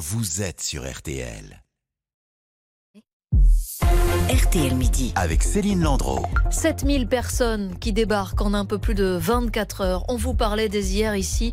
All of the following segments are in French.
vous êtes sur RTL. RTL Midi. Avec Céline Landreau. 7000 personnes qui débarquent en un peu plus de 24 heures. On vous parlait dès hier ici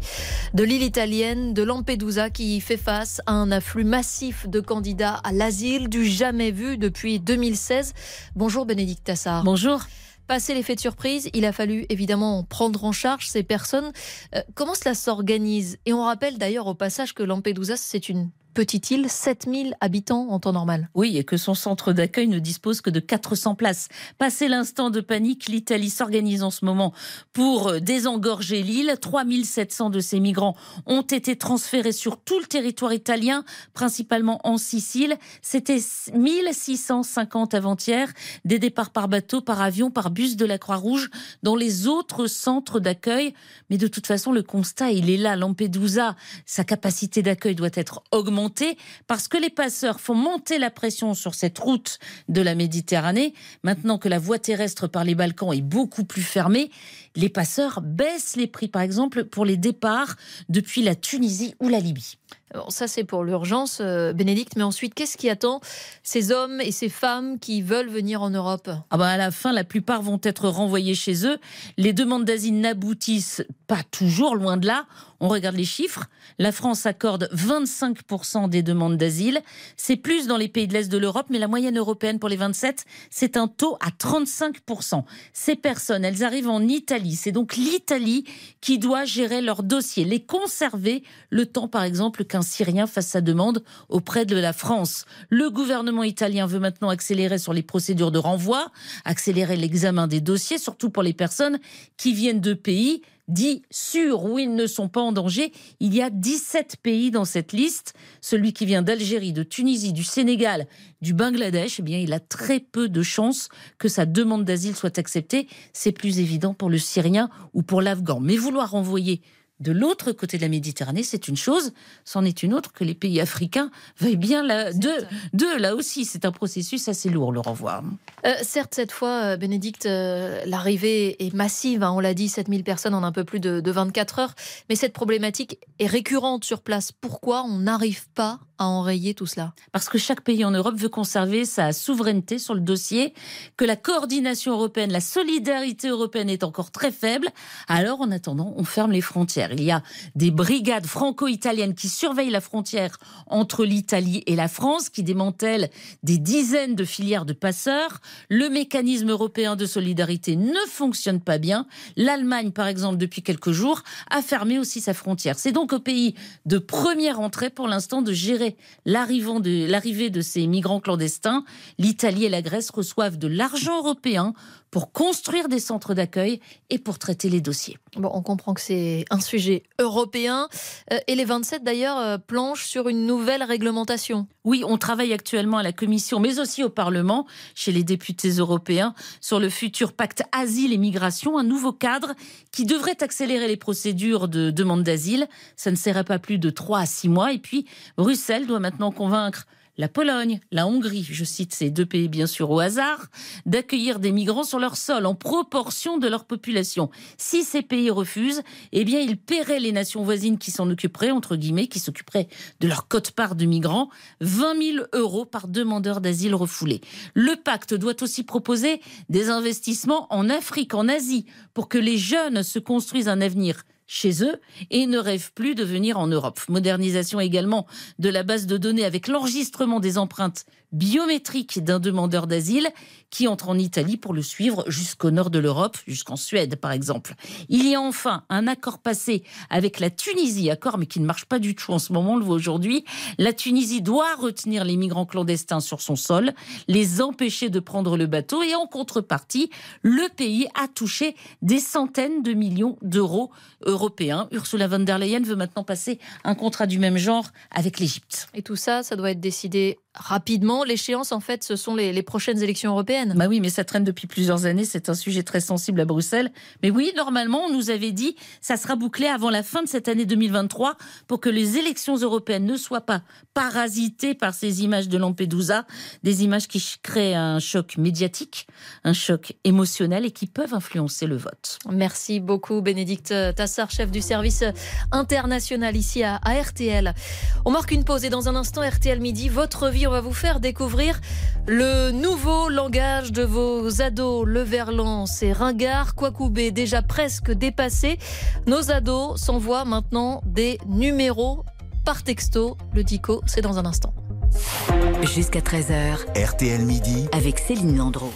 de l'île italienne de Lampedusa qui fait face à un afflux massif de candidats à l'asile du jamais vu depuis 2016. Bonjour Bénédicte Tassard. Bonjour. Passé l'effet de surprise, il a fallu évidemment prendre en charge ces personnes. Euh, comment cela s'organise? Et on rappelle d'ailleurs au passage que Lampedusa, c'est une petite île, 7000 habitants en temps normal. Oui, et que son centre d'accueil ne dispose que de 400 places. Passé l'instant de panique, l'Italie s'organise en ce moment pour euh, désengorger l'île. 3700 de ces migrants ont été transférés sur tout le territoire italien, principalement en Sicile. C'était 1650 avant-hier, des départs par bateau, par avion, par bus de la Croix-Rouge, dans les autres centres d'accueil. Mais de toute façon, le constat, il est là. Lampedusa, sa capacité d'accueil doit être augmentée parce que les passeurs font monter la pression sur cette route de la Méditerranée. Maintenant que la voie terrestre par les Balkans est beaucoup plus fermée, les passeurs baissent les prix, par exemple, pour les départs depuis la Tunisie ou la Libye. ça, c'est pour l'urgence, euh, Bénédicte. Mais ensuite, qu'est-ce qui attend ces hommes et ces femmes qui veulent venir en Europe? Ah bah À la fin, la plupart vont être renvoyés chez eux. Les demandes d'asile n'aboutissent pas toujours, loin de là. On regarde les chiffres. La France accorde 25% des demandes d'asile. C'est plus dans les pays de l'Est de l'Europe, mais la moyenne européenne pour les 27, c'est un taux à 35%. Ces personnes, elles arrivent en Italie. C'est donc l'Italie qui doit gérer leur dossier, les conserver le temps, par exemple, qu'un Syrien fasse sa demande auprès de la France. Le gouvernement italien veut maintenant accélérer sur les procédures de renvoi, accélérer l'examen des dossiers, surtout pour les personnes qui viennent de pays dit sûr où ils ne sont pas en danger. Il y a 17 pays dans cette liste. Celui qui vient d'Algérie, de Tunisie, du Sénégal, du Bangladesh, eh bien, il a très peu de chances que sa demande d'asile soit acceptée. C'est plus évident pour le Syrien ou pour l'Afghan. Mais vouloir envoyer de l'autre côté de la Méditerranée, c'est une chose, c'en est une autre que les pays africains veuillent bien la, deux, là aussi, c'est un processus assez lourd le renvoi. Euh, certes, cette fois, euh, Bénédicte, euh, l'arrivée est massive, hein, on l'a dit, 7000 personnes en un peu plus de, de 24 heures, mais cette problématique est récurrente sur place. Pourquoi on n'arrive pas à enrayer tout cela? Parce que chaque pays en Europe veut conserver sa souveraineté sur le dossier, que la coordination européenne, la solidarité européenne est encore très faible. Alors, en attendant, on ferme les frontières. Il y a des brigades franco-italiennes qui surveillent la frontière entre l'Italie et la France, qui démantèlent des dizaines de filières de passeurs. Le mécanisme européen de solidarité ne fonctionne pas bien. L'Allemagne, par exemple, depuis quelques jours, a fermé aussi sa frontière. C'est donc au pays de première entrée, pour l'instant, de gérer l'arrivée de ces migrants clandestins, l'Italie et la Grèce reçoivent de l'argent européen pour construire des centres d'accueil et pour traiter les dossiers. Bon, on comprend que c'est un sujet européen. Euh, et les 27 d'ailleurs euh, planchent sur une nouvelle réglementation. Oui, on travaille actuellement à la Commission, mais aussi au Parlement, chez les députés européens, sur le futur pacte asile et migration, un nouveau cadre qui devrait accélérer les procédures de demande d'asile. Ça ne serait pas plus de 3 à 6 mois. Et puis, Bruxelles doit maintenant convaincre la Pologne, la Hongrie, je cite ces deux pays bien sûr au hasard, d'accueillir des migrants sur leur sol en proportion de leur population. Si ces pays refusent, eh bien ils paieraient les nations voisines qui s'en occuperaient, entre guillemets, qui s'occuperaient de leur cote-part de migrants, 20 000 euros par demandeur d'asile refoulé. Le pacte doit aussi proposer des investissements en Afrique, en Asie, pour que les jeunes se construisent un avenir chez eux et ne rêvent plus de venir en Europe. Modernisation également de la base de données avec l'enregistrement des empreintes biométriques d'un demandeur d'asile qui entre en Italie pour le suivre jusqu'au nord de l'Europe, jusqu'en Suède par exemple. Il y a enfin un accord passé avec la Tunisie, accord mais qui ne marche pas du tout en ce moment, on le voit aujourd'hui. La Tunisie doit retenir les migrants clandestins sur son sol, les empêcher de prendre le bateau et en contrepartie, le pays a touché des centaines de millions d'euros européens. Ursula von der Leyen veut maintenant passer un contrat du même genre avec l'Égypte. Et tout ça, ça doit être décidé rapidement. L'échéance, en fait, ce sont les, les, prochaines élections européennes. Bah oui, mais ça traîne depuis plusieurs années. C'est un sujet très sensible à Bruxelles. Mais oui, normalement, on nous avait dit ça sera bouclé avant la fin de cette année 2023 pour que les élections européennes ne soient pas parasitées par ces images de Lampedusa, des images qui créent un choc médiatique, un choc émotionnel et qui peuvent influencer le vote. Merci beaucoup, Bénédicte Tassard, chef du service international ici à, à RTL. On marque une pause et dans un instant, RTL Midi, votre vie, on va vous faire découvrir le nouveau langage de vos ados. Le verlan, c'est ringard, Quacoubé, déjà presque dépassé. Nos ados s'envoient maintenant des numéros par texto. Le dico, c'est dans un instant. Jusqu'à 13h. RTL Midi. Avec Céline Landreau.